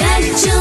Churchill.